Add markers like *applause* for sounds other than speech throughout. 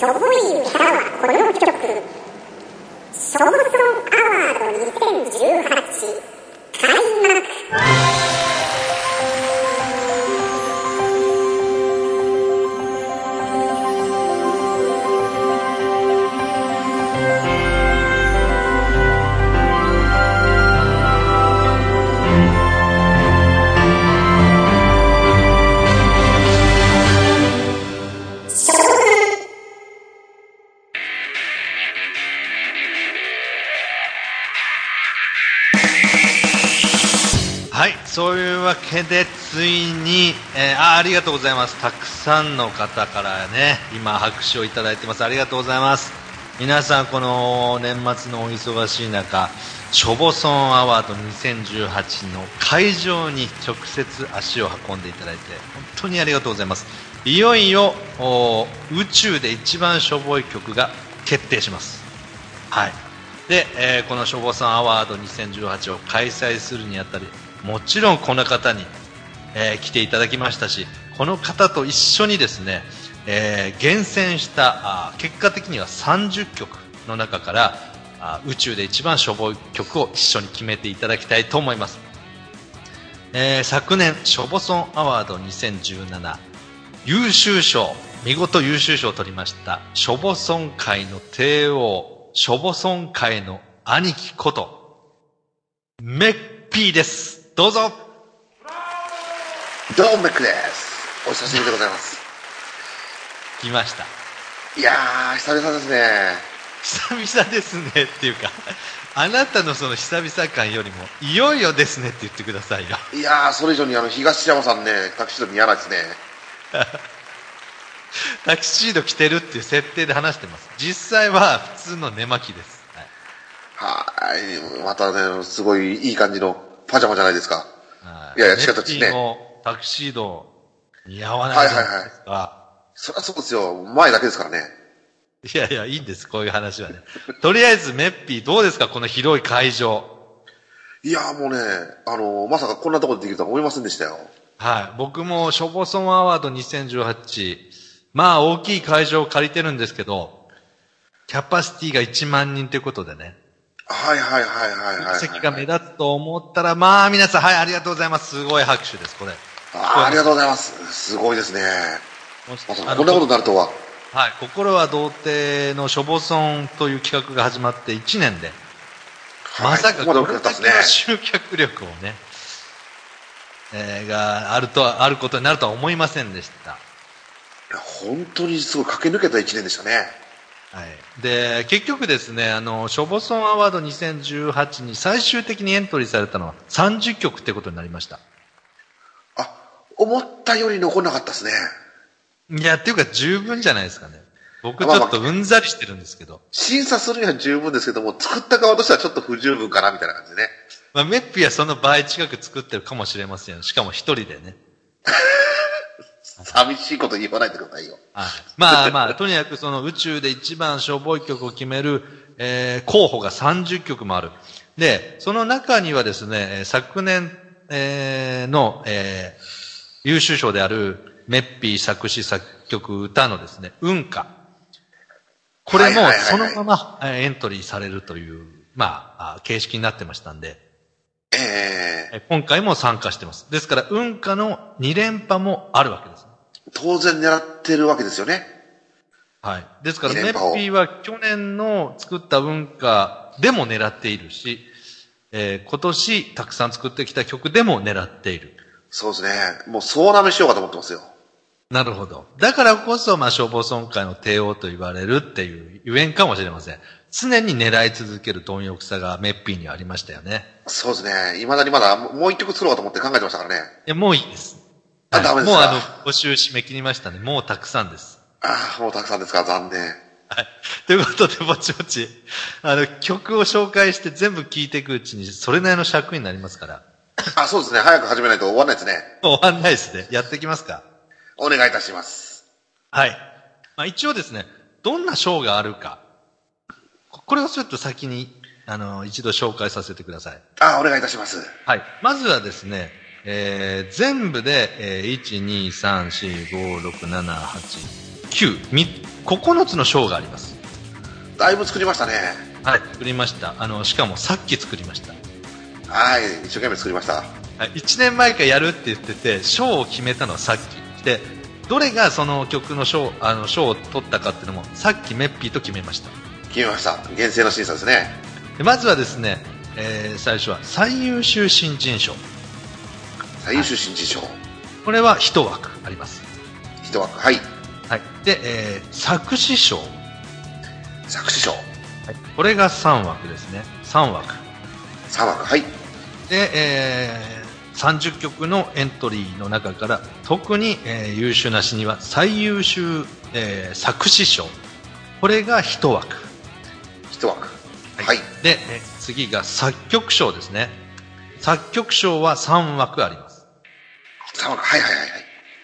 しょぼい歌はこの曲。ショボソンアワード2018で、ついに、えーあ、ありがとうございます。たくさんの方からね、今拍手をいただいてます。ありがとうございます。皆さん、この年末のお忙しい中、ショボソンアワード2018の会場に直接足を運んでいただいて、本当にありがとうございます。いよいよ、宇宙で一番しょぼい曲が決定します。はい。で、えーこの消防さんアワード2018を開催するにあたり、もちろんこの方に、えー来ていただきましたし、この方と一緒にですね、えー厳選したあ結果的には30曲の中からあ宇宙で一番しょぼい曲を一緒に決めていただきたいと思います。えー昨年、ショボソンアワード2017優秀賞、見事優秀賞を取りました、ショボソン界の帝王、ショボソン界の兄貴こと、メッピーです。どうぞどうもメックです。お久しぶりでございます。来ました。いやー、久々ですね。久々ですねっていうか、あなたのその久々感よりも、いよいよですねって言ってくださいよ。いやー、それ以上にあの、東山さんね、タクシード見やないですね。*laughs* タキシード着てるっていう設定で話してます。実際は普通の寝巻きです。はいはーい。またね、すごいいい感じのパジャマじゃないですか。はいやいや違ったですねタキシード似合わないじゃないですか。そりゃそうですよ。前だけですからね。いやいや、いいんです、こういう話はね。*laughs* とりあえず、メッピーどうですか、この広い会場。いやーもうね、あのまさかこんなところでできるとは思いませんでしたよ。はい。僕も、ショボソンアワード2018、まあ、大きい会場を借りてるんですけど、キャパシティが1万人ということでね、はいはいはいはいはい、はい。席が目立つと思ったら、まあ、皆さん、はい、ありがとうございます。すごい拍手です、これ。あーありがとうございます。すごいですね。まさかあのこんなことになるとは。はい、心は童貞のショボソンという企画が始まって1年で、まさかこれだけ。の集客力をね、えーがあるとは、あることになるとは思いませんでした。いや本当にすごい駆け抜けた一年でしたね。はい。で、結局ですね、あの、ショボソンアワード2018に最終的にエントリーされたのは30曲ってことになりました。あ、思ったより残んなかったですね。いや、っていうか十分じゃないですかね。僕ちょっとうんざりしてるんですけど。審査するには十分ですけども、作った側としてはちょっと不十分かなみたいな感じでね。まあ、メッピはその倍近く作ってるかもしれませんよ。しかも一人でね。*laughs* *laughs* 寂しいこと言わないでくださいよ。はい。まあまあ、とにかくその宇宙で一番しょぼい曲を決める、えー候補が30曲もある。で、その中にはですね、えー昨年、えーの、えー優秀賞である、メッピー作詞作曲歌のですね、運歌。これもそのままえーエントリーされるという、まあ、あ形式になってましたんで、えええー今回も参加してます。ですから、運歌の2連覇もあるわけです。当然狙ってるわけですよね。はい。ですから、メッピーは去年の作った文化でも狙っているし、えー今年たくさん作ってきた曲でも狙っている。そうですね。もう総なめしようかと思ってますよ。なるほど。だからこそ、まあ、消防村会の帝王と言われるっていうゆえんかもしれません。常に狙い続ける貪欲さがメッピーにはありましたよね。そうですね。未だにまだもうもう一曲作ろうかと思って考えてましたからね。いや、もういいです。あダメですか？もうあの、募集締め切りましたね。もうたくさんです。ああ、もうたくさんですか？残念。はい。*laughs* ということで、ぼちぼち、あの、曲を紹介して全部聴いていくうちに、それなりの尺になりますから。あ、そうですね。早く始めないと終わらないですね。終わんないですね。やっていきますか？お願いいたします。はい。まあ一応ですね、どんな賞があるか。ここれをちょっと先に、あの、一度紹介させてください。あ、お願いいたします。はい。まずはですね、えー、全部で、えー、1、2、3、4、5、6、7、8、9、み9 9つの章があります。だいぶ作りましたね。はい。作りました。あの、しかもさっき作りました。はい、一生懸命作りました。はい、1年前からやるって言ってて賞を決めたのはさっきでどれがその曲の賞あの賞を取ったかっていうのもさっきメッピーと決めました決めました。厳正な審査ですね。でまずはですね、えー最初は最優秀新人賞最優秀新人賞。これは1枠あります、一枠。はい。はい、で、えー作詞賞、はい、作詞賞。これが3枠ですね3枠三枠。はい。で、えー30曲のエントリーの中から特に、えー優秀な詩には最優秀、えー作詞賞これが1枠一枠。はい。で、え次が作曲賞ですね。作曲賞は3枠あります。はいはいはいはい。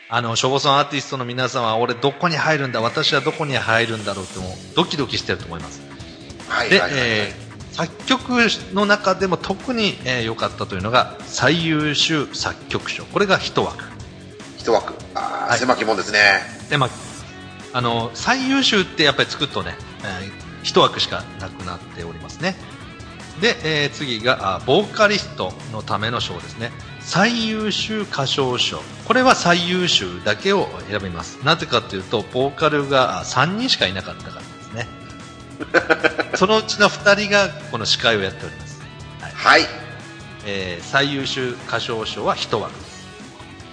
あの、消防村アーティストの皆さんは、俺どこに入るんだ、私はどこに入るんだろうってもうドキドキしてると思います。で、はいはいはいはい。えー作曲の中でも特にえー良、かったというのが最優秀作曲賞。これが1枠。一枠。ああ、はい狭きもんですね。で、まあ、あの、最優秀ってやっぱり作るとね、え1枠しかなくなっておりますね。で、えー次があボーカリストのための賞ですね。最優秀歌唱賞。これは最優秀だけを選びます。なぜかというと、ボーカルがあ3人しかいなかったからですね。*laughs* そのうちの2人がこの司会をやっております。はいはい。えー最優秀歌唱賞は1枠です。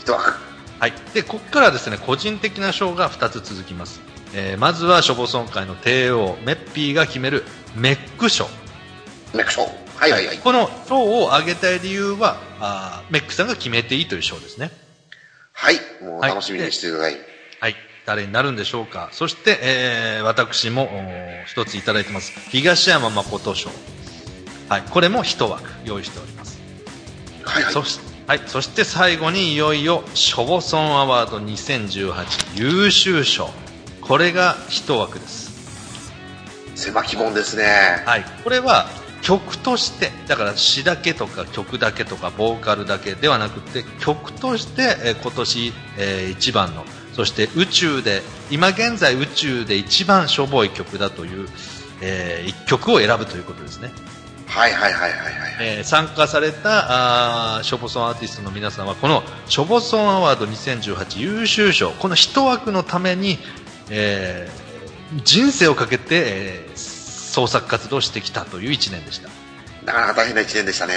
一枠。はい。で、ここからはですね、個人的な賞が2つ続きます。えーまずは、消防村会の帝王、メッピーが決めるメック賞。メック賞。はいはいはい。この賞を挙げたい理由は、あーメックさんが決めていいという賞ですね。はい。もうはい楽しみにしてください。はい。誰になるんでしょうか。そして、えー私も一ついただいてます。東山誠賞。はい。これも一枠用意しております。はいはい。そしはい、そして最後にいよいよショボソンアワード2018優秀賞これが一枠です狭きもんですね。はい、これは曲としてだから詩だけとか曲だけとかボーカルだけではなくて曲として、えー今年、えー一番のそして宇宙で今現在宇宙で一番しょぼい曲だという、えー一曲を選ぶということですね、はいはいはいはいはい。えー参加されたあーショボソンアーティストの皆さんはこのショボソンアワード2018優秀賞この一枠のために、えー人生をかけて、えー創作活動をしてきたという1年でしたなかなか大変な一年でしたね。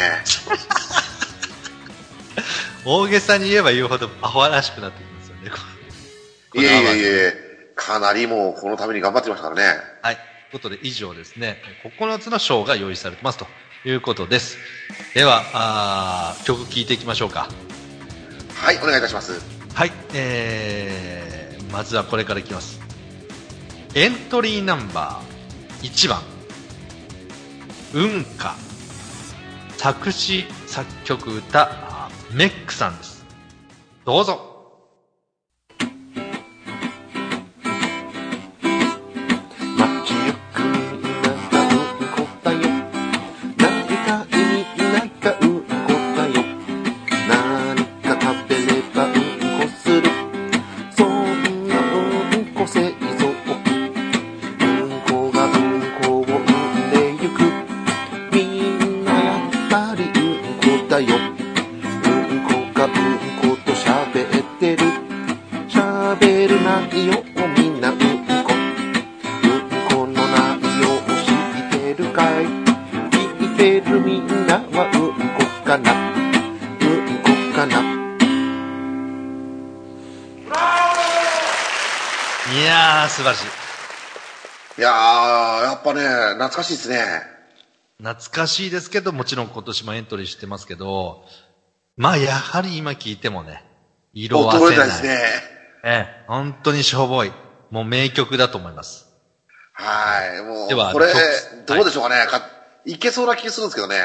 *laughs* 大げさに言えば言うほどアホらしくなってきますよねこいのえいえいえ、かなりもうこのために頑張ってましたからね。はい。ということで以上ですね、9つの賞が用意されてますということです。では、あー曲聴いていきましょうか。はい、お願いいたします。はい。えー、まずはこれからいきます。エントリーナンバー1番、運歌、作詞、作曲歌、メックさんです。どうぞ。懐かしいですね。懐かしいですけど、もちろん今年もエントリーしてますけど、まあ、やはり今聞いてもね、色褪衰えせないい。なですね。ええ、本当にしょぼい。もう名曲だと思います。はい、もう、ではこれ曲、どうでしょうかね。かいけそうな気がするんですけどね。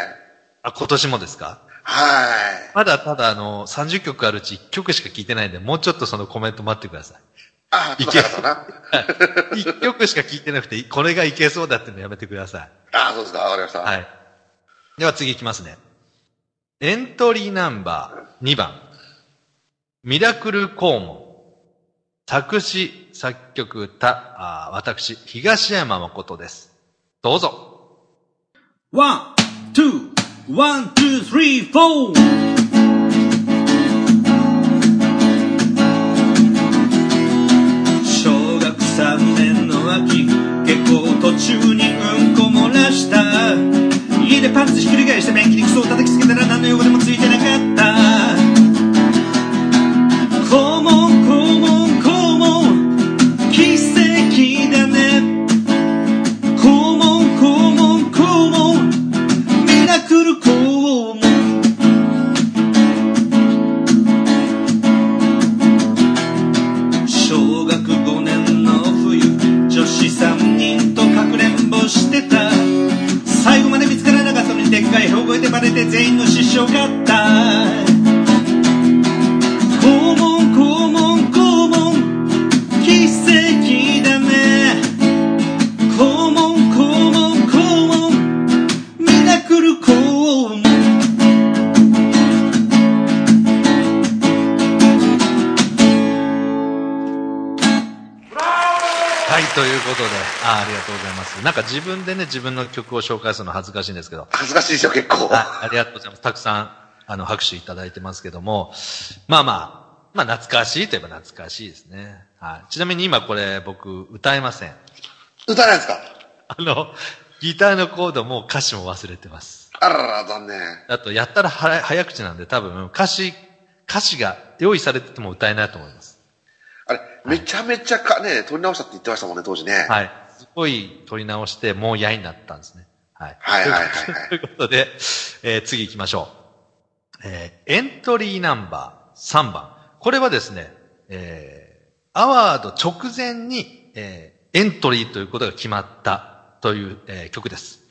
あ、今年もですか？はい。まだただあの、30曲あるうち1曲しか聞いてないんで、もうちょっとそのコメント待ってください。あ、いけな。*laughs* 1曲しか聞いてなくて、これがいけそうだってのやめてください。あ、そうですか、わかりました。はい。では次いきますね。エントリーナンバー2番。ミラクルコーモン。作詞、作曲、歌、あー私、東山誠です。どうぞ。One, two, one, two, three, four. 小中にうんこ漏らした。家でパンツひっくり返して便器にクソを叩きつけたら何の用語でもついてなかった。かい大声でバレて全員の失笑がった。肛門肛門肛門奇跡だね。肛門肛門肛門ミラクル肛門。はい、ということで、ありがとうございます。なんか自分でね、自分の曲を紹介するの恥ずかしいんですけど、恥ずかしいですよ、結構。あありがとうございます。たくさん、あの、拍手いただいてますけども、まあまあ、まあ懐かしいといえば懐かしいですね。はい。ちなみに今これ僕歌えません。歌えないですか？あの、ギターのコードも歌詞も忘れてます。あららら、残念。あと、やったらは早口なんで多分歌詞、歌詞が用意されてても歌えないと思います。あれ、めちゃめちゃかね、撮り直したって言ってましたもんね、当時ね。はい。すごい取り直して、もう嫌になったんですね。はい。はいはいはいはいということで、えー次行きましょう。えーエントリーナンバー3番。これはですね、えーアワード直前に、えーエントリーということが決まったという、えー曲です。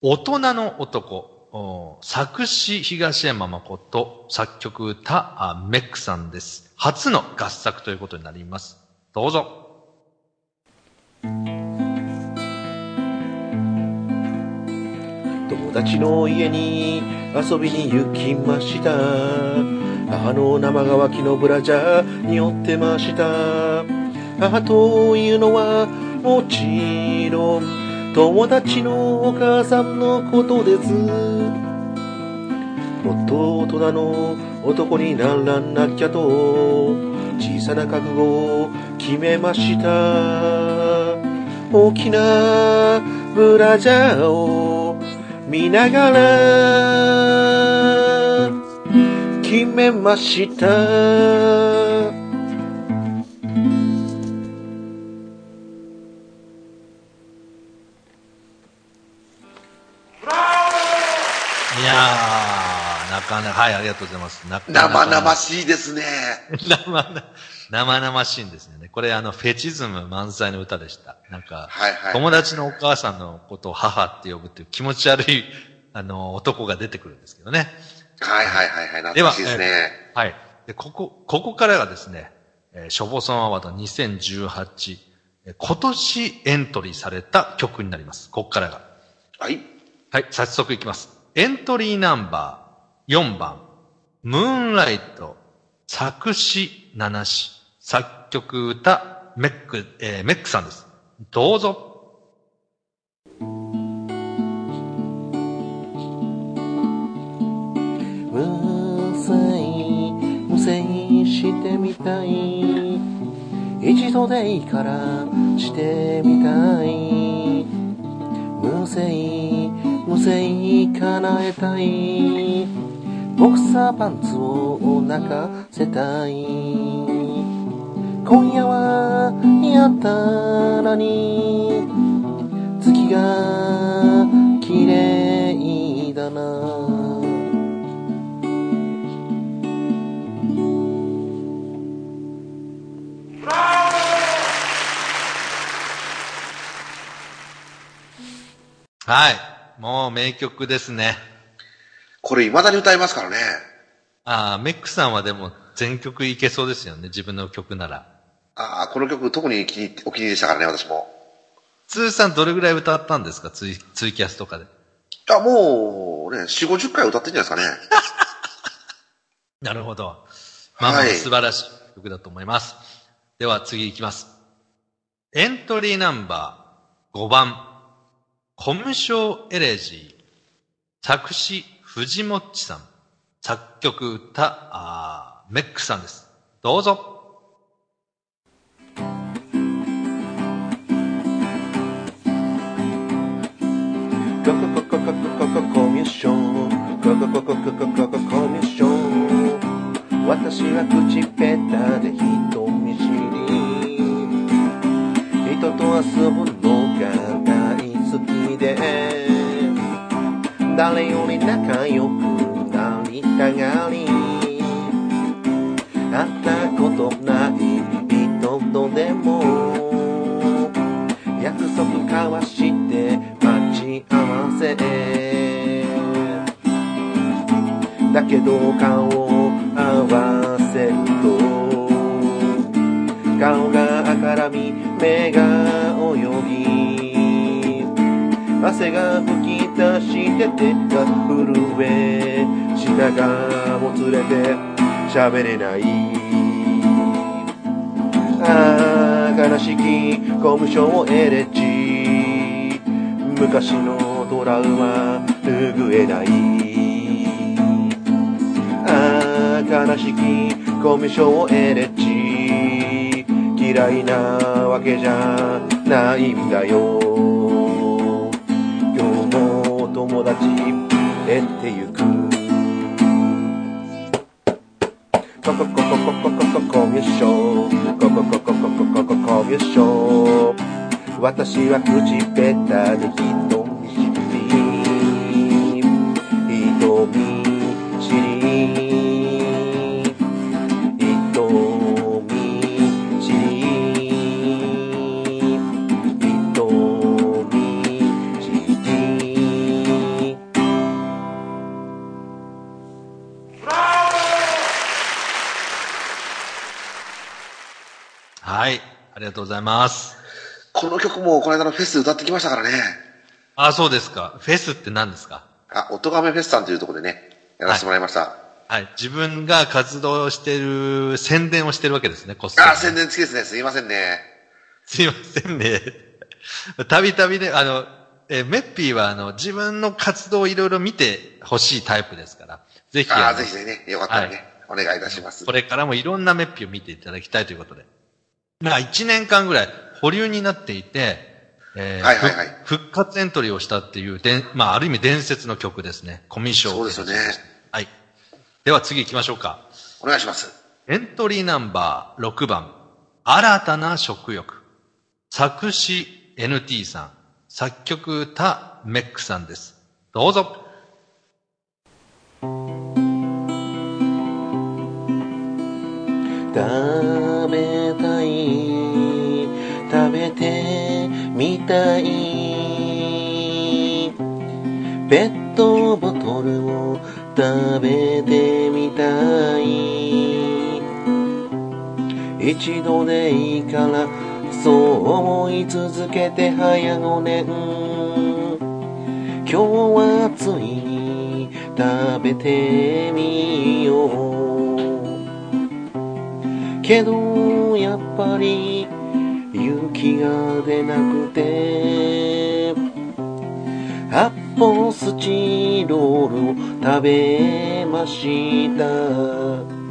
大人の男、お作詞東山誠、作曲歌あメックさんです。初の合作ということになります。どうぞ。友達の家に遊びに行きました。母の生乾きのブラジャーに寄ってました。母というのはもちろん友達のお母さんのことです。もっと大人の男にならなきゃと小さな覚悟を決めました。大きなブラジャーを見ながら決めましたいやー、なかなか、はい、ありがとうございます。なかな生か々しいですね。*laughs* 生々、生々しいんですよね。これあの、フェチズム満載の歌でした。なんか、はいはい。友達のお母さんのことを母って呼ぶっていう気持ち悪い、あの、男が出てくるんですけどね。はいはいはいはい。では懐かしいですね。はい。で、ここ、ここからがですね、えー、ショボソンアワード2018、えー今年エントリーされた曲になります。ここからが。はい。はい、早速いきます。エントリーナンバー4番、ムーンライト、作詞七詞、作曲歌、メック、えーメックさんです。どうぞ。無線無線してみたい一度でいいからしてみたい無線無線叶えたいボクサーパンツを泣かせたい今夜はやったらに月が綺麗だなはい。もう名曲ですね。これ未だに歌いますからね。ああ、メックさんはでも全曲いけそうですよね。自分の曲なら。ああ、この曲特に気にお気に入りでしたからね、私も。通算どれぐらい歌ったんですか？ツイツイキャスとかで。あ、もうね、4、50回歌ってんじゃないですかね。*laughs* なるほど。まあまあ、はい素晴らしい曲だと思います。では次行きます。エントリーナンバー5番、コムショーエレジー。作詞、藤もっちさん。作曲、歌、あーメックさんです。どうぞ。ミション私は口ペタで人見知り人と遊ぶのが大好きで誰より仲良くなりたがり会ったことない人とでも約束交わして待ち合わせだけど顔を合わせると顔が赤らみ目が泳ぎ汗が吹き出して手が震え舌がもつれて喋れないああ悲しきコムショエレジ。昔のトラウマ拭えない。悲しきコミュ障エレジ嫌いなわけじゃないんだよ。今日も友達減ってゆく。コココココココココミュ障。コココココココココミュ障。私は口下手で人間のフェスで歌ってきましたからね。あ、そうですか。フェスって何ですか？あ、おとがめフェスさんというところでね、やらせてもらいました。はい。自分が活動してる、宣伝をしてるわけですね、こっそり。あ、宣伝付きですね。すいませんね。すいませんね。*laughs* たびたびね、あの、え、メッピーはあの、自分の活動をいろいろ見てほしいタイプですから、ぜひ、ああのぜひぜひね、よかったらね、お願いいたします。これからもいろんなメッピーを見ていただきたいということで。まあ、1年間ぐらい保留になっていて、えーはいはいはいふ復活エントリーをしたっていう、でんまあ、ある意味伝説の曲ですね。コミッション。そうですよね。はい。では次行きましょうか。お願いします。エントリーナンバー6番、新たな食欲。作詞 NT さん、作曲歌メックさんです。どうぞ。食べたいたいペットボトルを食べてみたい一度でいいからそう思い続けて早5年今日はついに食べてみよう。けどやっぱり勇気が出なくて発泡スチロールを食べました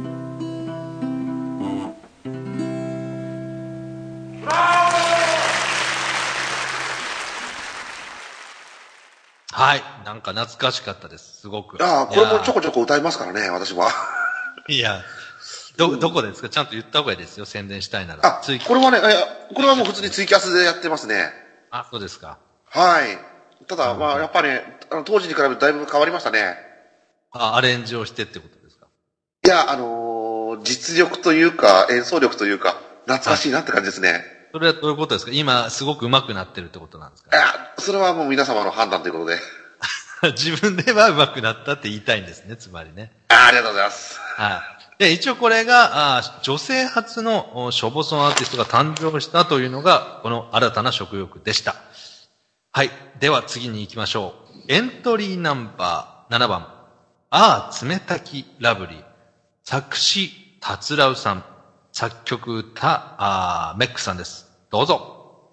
はい。なんか懐かしかったです。すごく。ああ、これもちょこ。こちょこ歌いますからね、私は。いや、ど、どこですか？ちゃんと言った方がいいですよ。宣伝したいなら。あ、追これはね、いやこれはもう普通にツイキャスでやってますね。あ、そうですか。はい。ただ、まあ、やっぱりね、あの当時に比べてだいぶ変わりましたね。あ、アレンジをしてってことですか？いや、あのー実力というか、演奏力というか、懐かしいなって感じですね。それはどういうことですか？今、すごく上手くなってるってことなんですいかや、それはもう皆様の判断ということで。*laughs* 自分では上手くなったって言いたいんですね、つまりね。あありがとうございます。はい。で、一応これが、あ女性初のおショボソンアーティストが誕生したというのが、この新たな食欲でした。はい。では次に行きましょう。エントリーナンバー7番。ああ、冷たきラブリー。作詞、達郎さん。作曲歌、あーメックさんです。どうぞ。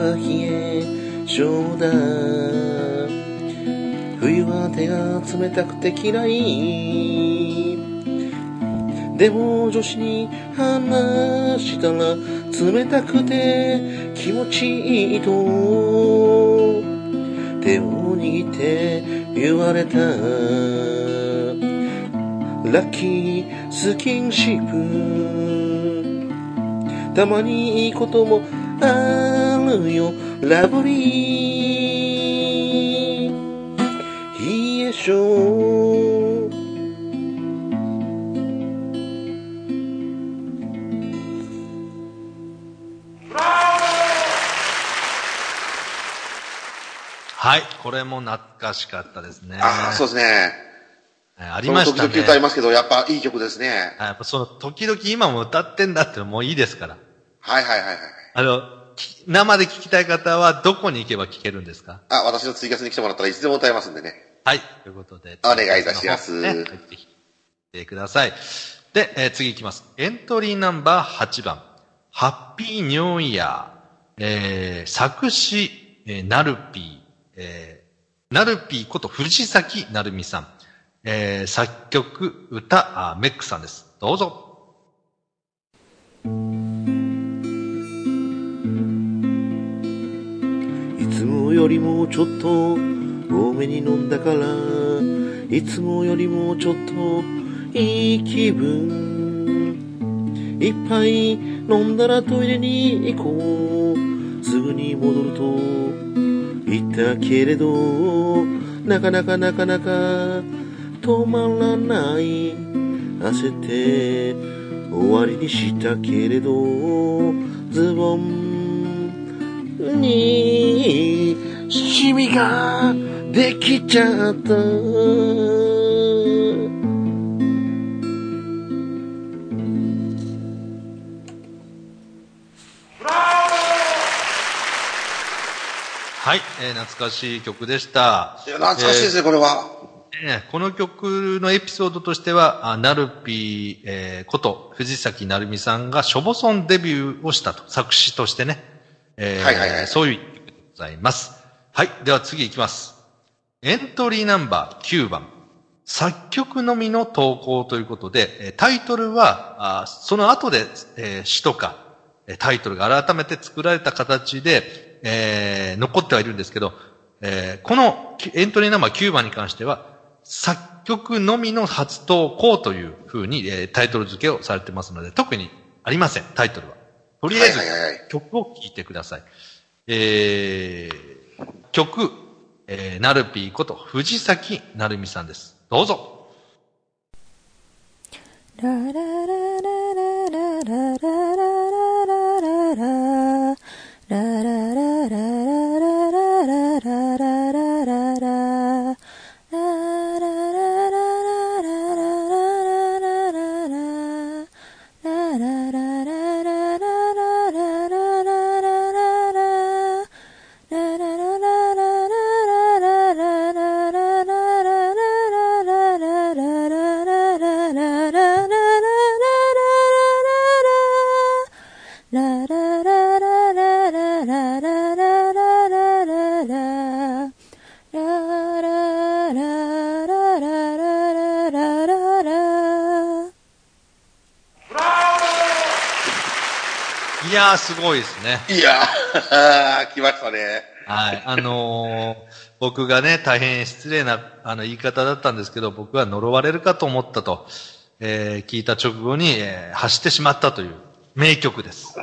は冷え性だ冬は手が冷たくて嫌いでも女子に話したら冷たくて気持ちいいと手を握って言われたラッキースキンシップたまにいいこともあるよラブリーいいでしょうはい。これも懐かしかったですね。ああ、そうですね。えーありましたね。々歌いますけど、やっぱいい曲ですね。あやっぱその、時々今も歌ってんだってのもういいですから。はいはいはいはい。あの、き生で聞きたい方はどこに行けば聞けるんですか？あ、私のツイキャスに来てもらったらいつでも歌えますんでね。はい。ということで。お願いいたしますね、入ってきてください。で、えー次行きます。エントリーナンバー8番。ハッピーニューイヤー。えー、作詞、えー、ナルピー。えー、ナルピーこと藤崎なるみさん。えー、作曲、歌、あメックさんです。どうぞ。よりもちょっと多めに飲んだからいつもよりもちょっといい気分いっぱい飲んだらトイレに行こう。すぐに戻ると言ったけれどなかなかなかなか止まらない。焦って終わりにしたけれどズボンにシミができちゃったはい、えー、懐かしい曲でした。いや、懐かしいですね、これは。ねこの曲のエピソードとしては、あナルピー、えーこと藤崎なるみさんがショボソンデビューをしたと、作詞としてね。えーはいはいはいそういうでございます。はい。では次行きます。エントリーナンバー9番。作曲のみの投稿ということで、タイトルは、あその後で、えー詩とか、タイトルが改めて作られた形で、えー残ってはいるんですけど、えーこのエントリーナンバー9番に関しては、作曲のみの初投稿というふうに、えータイトル付けをされてますので、特にありません、タイトルは。とりあえず曲を聴いてください。えー、曲、えー、なるぴーこと藤崎なるみさんです。どうぞ。ララララララララやー、すごいですね。いやー、来ましたね。はい。あのー僕がね、大変失礼な、あの、言い方だったんですけど、僕は呪われるかと思ったと、えー聞いた直後に、えー走ってしまったという名曲です。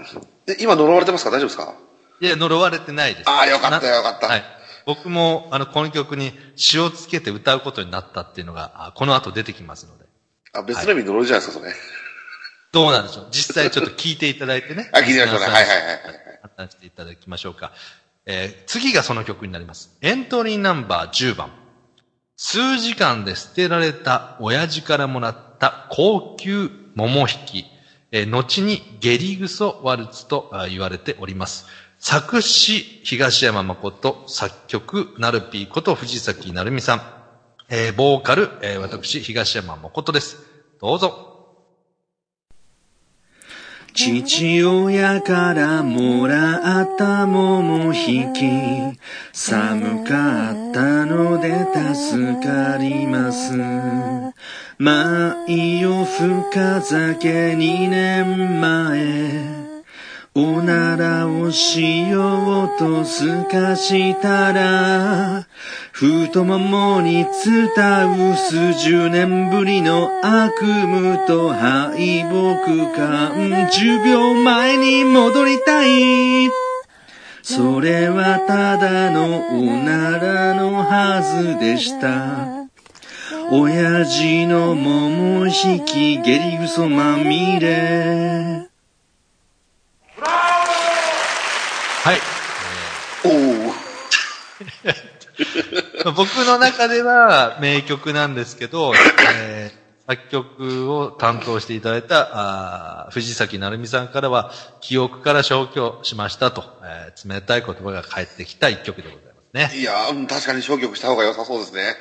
え今呪われてますか？大丈夫ですか？いや、呪われてないです。あーよかったなよかったはい。僕も、あの、この曲に詩をつけて歌うことになったっていうのが、あこの後出てきますので。あ、別の意味呪いじゃないですか、それ。どうなんでしょう？実際ちょっと聞いていただいてね。*laughs* あ聞いてみましょうねはいはいはいはい判断していただきましょうか。えー次がその曲になります。エントリーナンバー10番。数時間で捨てられた親父からもらった高級桃引き。えー後にゲリグソワルツとあ言われております。作詞、東山誠、作曲、ナルピーこと藤崎なるみさん。えーボーカル、えー私、東山誠です。どうぞ。父親からもらった桃引き寒かったので助かります。舞を深酒2年前おならをしようとすかしたら太ももに伝う数十年ぶりの悪夢と敗北感。10秒前に戻りたい。それはただのおならのはずでした。親父の桃引き下痢嘘まみれ。はい。おー。ま *laughs* あ僕の中では名曲なんですけど、*laughs* えー作曲を担当していただいたあー藤崎成美さんからは、記憶から消去しましたと、えー冷たい言葉が返ってきた一曲でございますね。いやー、うん確かに消極した方が良さそうですね。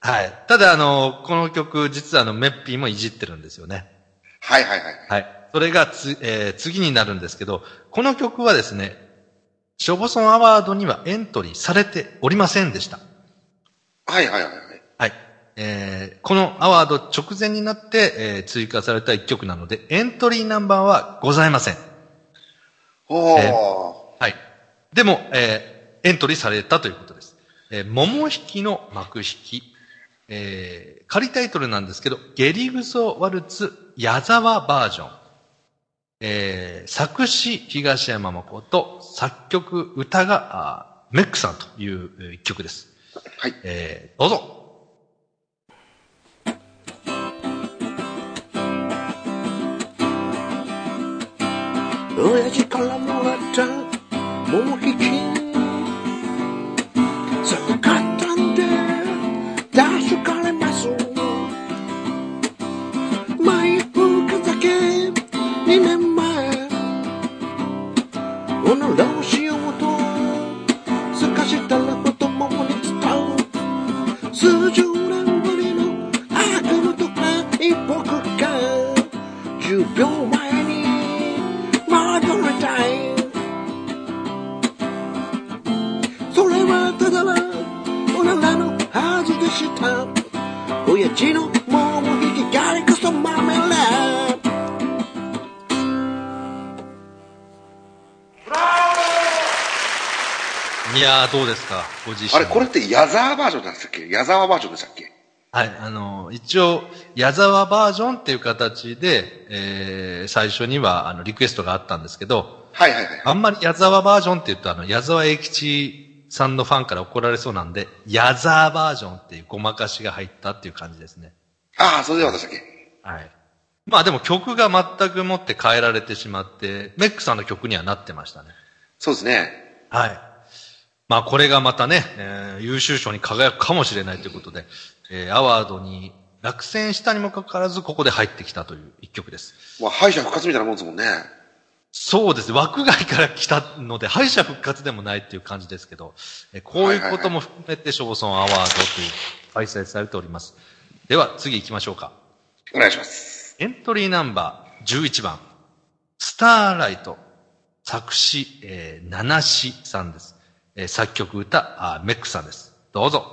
はい。ただ、あの、この曲、実はあの、メッピーもいじってるんですよね。はいはいはい。はい。それがつ、えー次になるんですけど、この曲はですね、ショボソンアワードにはエントリーされておりませんでした。はいはいはいはい。はい。えーこのアワード直前になって、えー追加された一曲なので、エントリーナンバーはございません。おー。えはい。でも、えーエントリーされたということです。えー桃引きの幕引き。えー仮タイトルなんですけど、ゲリグソワルツ矢沢バージョン。えー作詞東山誠、作曲歌があーメックさんというえー一曲です。はい。えーどうぞ。親父からもらった桃引きいやー、どうですか？ご自身。あれ、これって矢沢バージョンでしたっけ？矢沢バージョンでしたっけ？はい、あの、一応、矢沢バージョンっていう形で、えー、最初には、あの、リクエストがあったんですけど、はいはいはい。あんまり矢沢バージョンって言うと、あの、矢沢永吉さんのファンから怒られそうなんで、矢沢バージョンっていうごまかしが入ったっていう感じですね。ああ、それではでしたっけ？はい。まあでも曲が全くもって変えられてしまって、メックさんの曲にはなってましたね。そうですね。はい。まあこれがまたね、えー優秀賞に輝くかもしれないということで、えーアワードに落選したにもかかわらず、ここで入ってきたという一曲です。まあ、敗者復活みたいなもんですもんね。そうですね。枠外から来たので、敗者復活でもないっていう感じですけど、えーこういうことも含めて、ショーソンアワードという、開催されております。では、次行きましょうか。お願いします。エントリーナンバー11番、スターライト、作詞、えー、七志さんです。え作曲歌あ、メックさんです。どうぞ。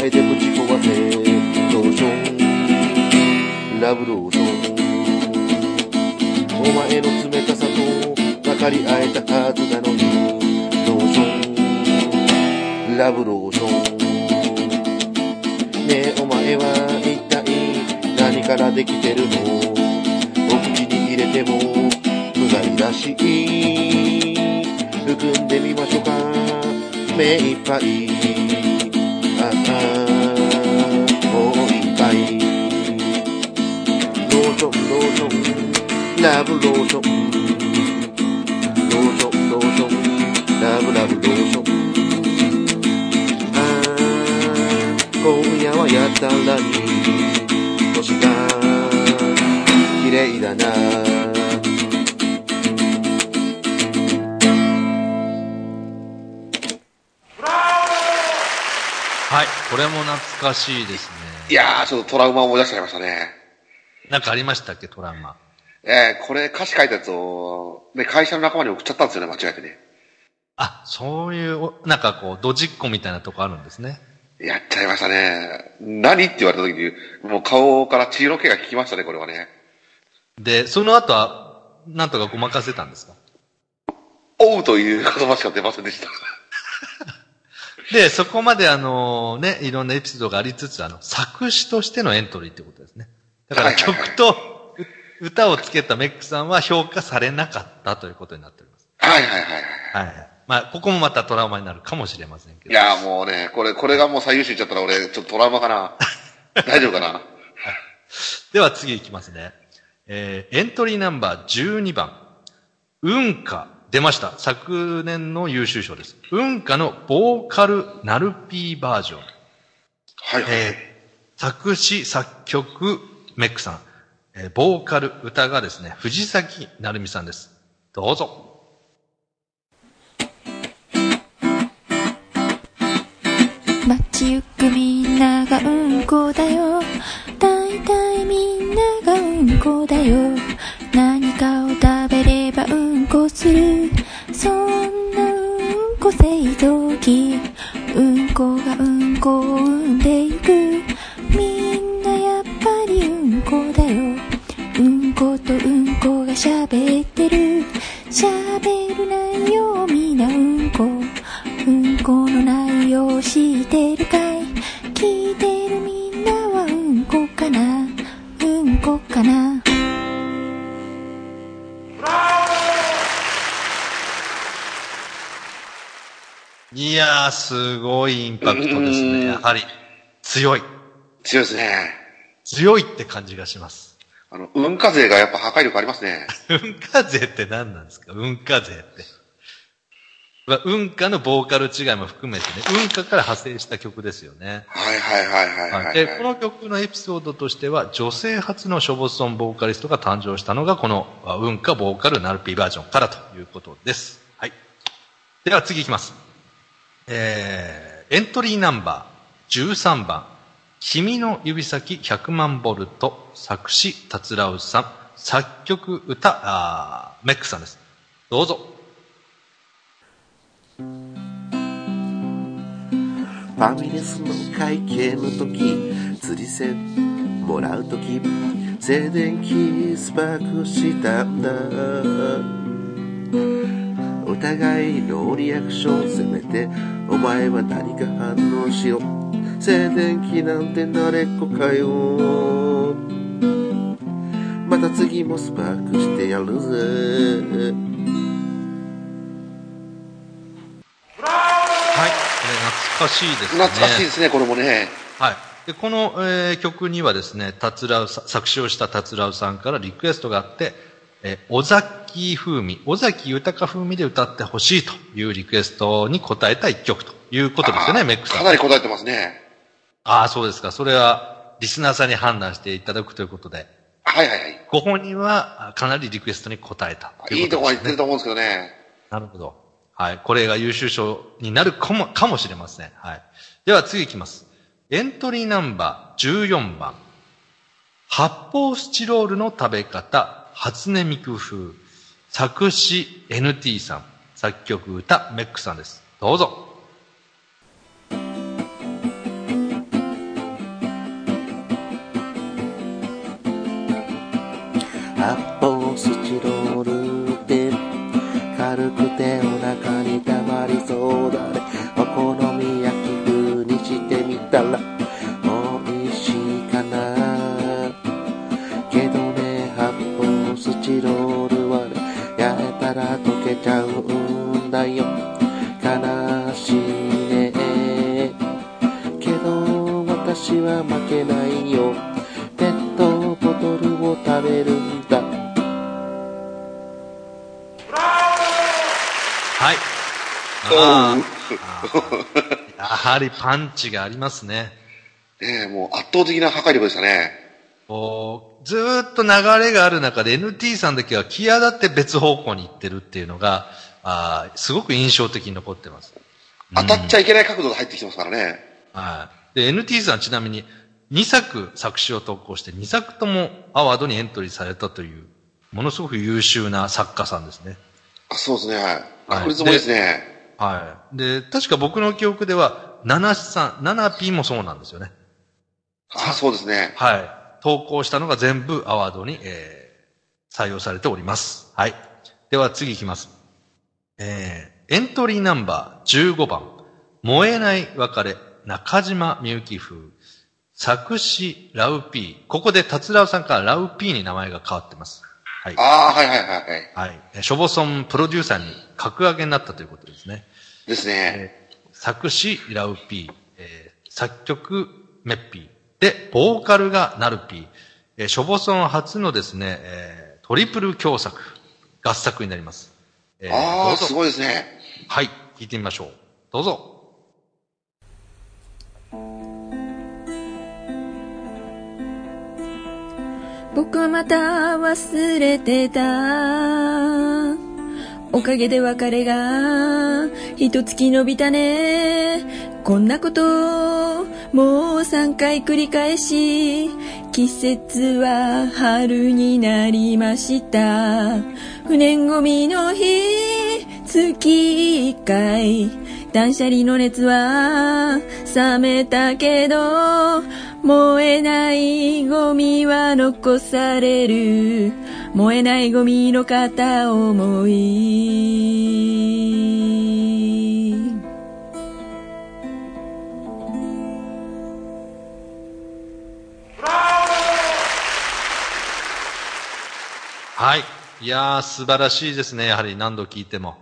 俺とお前でぶち壊せローションラブローションお前の冷たさと分かり合えたはずなのにローションラブローション。ねえお前は一体何からできてるの？お口に入れても無害だしい。含んでみましょうか。目いっぱい。ーションローションラブローションローションローションラブラブローションあー今夜はやたらに。星が綺麗だな。はい、これも懐かしいですね。いやー、ちょっとトラウマを思い出しちゃいましたね。なんかありましたっけ、トラウマ。えー、これ歌詞書いたやつを、ね、会社の仲間に送っちゃったんですよね、間違えてね。あ、そういうお、なんかこう、ドジっ子みたいなとこあるんですね。やっちゃいましたね。何って言われた時に、もう顔から血色気が引きましたね、これはね。で、その後は、なんとかごまかせたんですか？おうという言葉しか出ませんでした。*laughs* で、そこまであのね、いろんなエピソードがありつつ、あの、作詞としてのエントリーってことですね。だから曲とう歌をつけたメックさんは評価されなかったということになっております。はいはいはいはい。はい。まあ、ここもまたトラウマになるかもしれませんけど。いやーもうね、これ、これがもう最優秀いっちゃったら俺、ちょっとトラウマかな？*laughs* 大丈夫かな？では次いきますね。えー、エントリーナンバー12番。運歌。出ました。昨年の優秀賞です。運歌のボーカルナルピーバージョン。はいはい。えー、作詞、作曲、メックさん。えー、ボーカル、歌がですね、藤崎成美さんです。どうぞ。街行くみんながうんこだよ大体みんながうんこだよ何かを食べればうんこするそんなうんこ製造機うんこがうんこを生んでいくとうんこが喋ってる喋る内容みんなうんこうんこの内容知ってるかい聞いてるみんなはうんこかなうんこかないやー、すごいインパクトですね。やはり、強い。強いですね。強いって感じがします。あの、運火勢がやっぱ破壊力ありますね。*laughs* 運化税って何なんですか？運化税って。まあ運化のボーカル違いも含めてね、運化から派生した曲ですよね。はいはいはいはいはい、はい。で、この曲のエピソードとしては、女性初のショボソンボーカリストが誕生したのが、この、あ運化ボーカルナルピーバージョンからということです。はい。では次いきます。えー、エントリーナンバー13番、君の指先100万ボルト、作詞、達郎さん、作曲、歌、あメックさんです。どうぞ。ファミレスの会計の時釣り銭もらう時静電気スパークしたんだお互いのリアクションせめてお前は何か反応しろ静電気なんて慣れっこかよまた次もスパークしてやるぜはい。これ懐かしいですね。懐かしいですね、これもね。はい。で、この、えー曲にはですね、達郎さん、作詞をした達郎さんからリクエストがあって、えー尾崎風味、尾崎豊風味で歌ってほしいというリクエストに応えた一曲ということですよね、メックさん。かなり答えてますね。ああ、そうですか。それは、リスナーさんに判断していただくということで、はいはいはい。ご本人はあかなりリクエストに応えたといいとこまで行ってると思うんですけどね。なるほど。はい。これが優秀賞になるかも、かもしれません。はい。では次いきます。エントリーナンバー14番。発泡スチロールの食べ方、初音ミク風。作詞 NT さん。作曲歌メックさんです。どうぞ。軽くてお腹にたまりそうだね。お好み焼き風にしてみたら美味しいかな。けどね発泡スチロールはね焼いたら溶けちゃうんだよ。悲しいね。けど私は負けないよ。やはりパンチがありますね。ねえ、もう圧倒的な破壊力でしたね。こうずーっと流れがある中で NT さんだけは際立って別方向に行ってるっていうのが、あーすごく印象的に残ってます。当たっちゃいけない角度で入ってきてますからね。はい。で、NT さんちなみに2作作詞を投稿して2作ともアワードにエントリーされたという、ものすごく優秀な作家さんですね。あそうですね。はい確率もいいですね。はい。で、確か僕の記憶では、7さん、7P もそうなんですよね。あそうですね。はい。投稿したのが全部アワードに、えー、採用されております。はい。では次行きます。えー、エントリーナンバー15番、燃えない別れ、中島みゆき風、作詞ラウピー。ここで達郎さんからラウピーに名前が変わってます。はい。ああ、はいはいはいはい。はい。えーショボソンプロデューサーに格上げになったということですね。ですね。えー作詞ラウピー、えー作曲メッピー、で、ボーカルがナルピー、えーショボソン初のですね、えートリプル共作、合作になります。えーああ、すごいですね。はい、聞いてみましょう。どうぞ。僕はまた忘れてた。おかげで別れが一月伸びたね。こんなこともう三回繰り返し季節は春になりました。不燃ゴミの日月一回。断捨離の熱は冷めたけど燃えないゴミは残される燃えないゴミの片思いはい。いやー、素晴らしいですね。やはり何度聞いても。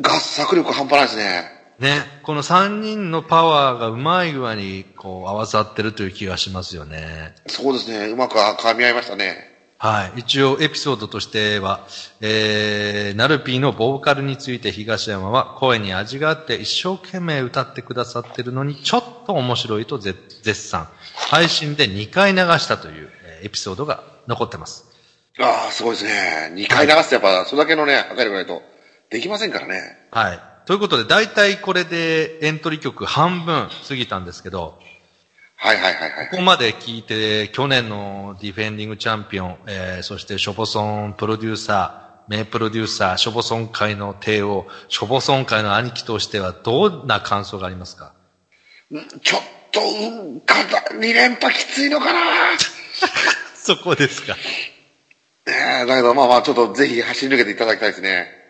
合作力半端ないですね。ね、この3人のパワーがうまい具合にこう合わさってるという気がしますよね。そうですね。うまく噛み合いましたね。はい。一応エピソードとしては、えー、ナルピーのボーカルについて東山は声に味があって一生懸命歌ってくださってるのにちょっと面白いと絶絶賛。配信で2回流したというえーエピソードが残ってます。ああ、すごいですね。2回流すとやっぱ、それだけのね、破壊力ないと、できませんからね。はい。ということで、大体これでエントリー曲半分過ぎたんですけど、はいはいはいはい。ここまで聞いて、去年のディフェンディングチャンピオン、えー、そしてショボソンプロデューサー、名プロデューサー、ショボソン界の帝王、ショボソン界の兄貴としてはどんな感想がありますか？ちょっと、うん、か2連覇きついのかな *laughs* そこですか。ねえ、だけどまあまあちょっとぜひ走り抜けていただきたいですね。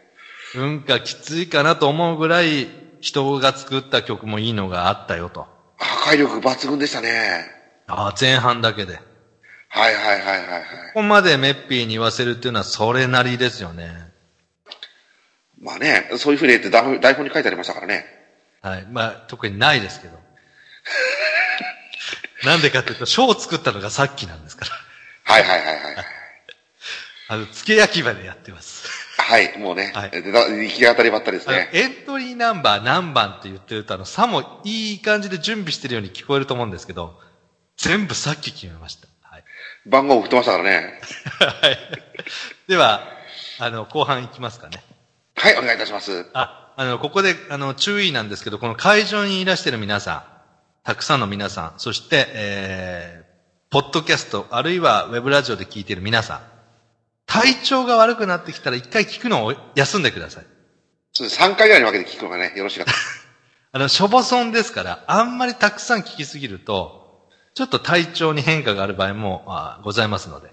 うんかきついかなと思うぐらい人が作った曲もいいのがあったよと。破壊力抜群でしたね。ああ、前半だけで。こはいはいはいはいはい。こまでメッピーに言わせるっていうのはそれなりですよね。まあね、そういうふうに言って台本台本に書いてありましたからね。はい。まあ、特にないですけど。*laughs* なんでかっていうと、ショーを作ったのがさっきなんですから。はいはいはいはい。*laughs* あの、付け焼き場でやってます。はい、もうね、はい行き当たりばったりですね。エントリーナンバー何番って言ってると、あの、さもいい感じで準備してるように聞こえると思うんですけど、全部さっき決めました。はい。番号振ってましたからね。はい。では、あの、後半いきますかね。はい、お願いいたします。あ、あの、ここで、あの、注意なんですけど、この会場にいらしてる皆さん、たくさんの皆さん、そして、えー、ポッドキャスト、あるいはウェブラジオで聞いている皆さん、体調が悪くなってきたら一回聞くのを休んでください。3回ぐらいに分けて聞くのがね、よろしかった。*laughs* あの、しょぼそんですから、あんまりたくさん聞きすぎると、ちょっと体調に変化がある場合もあございますので。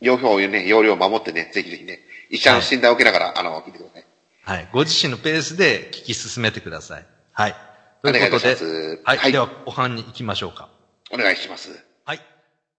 容量をね、容量を守ってね、ぜひぜひね、医者の診断を受けながら、あの、聞いてください。はい。ご自身のペースで聞き進めてください。はい。ということで、はい。すはいでは、後半に行きましょうか。お願いします。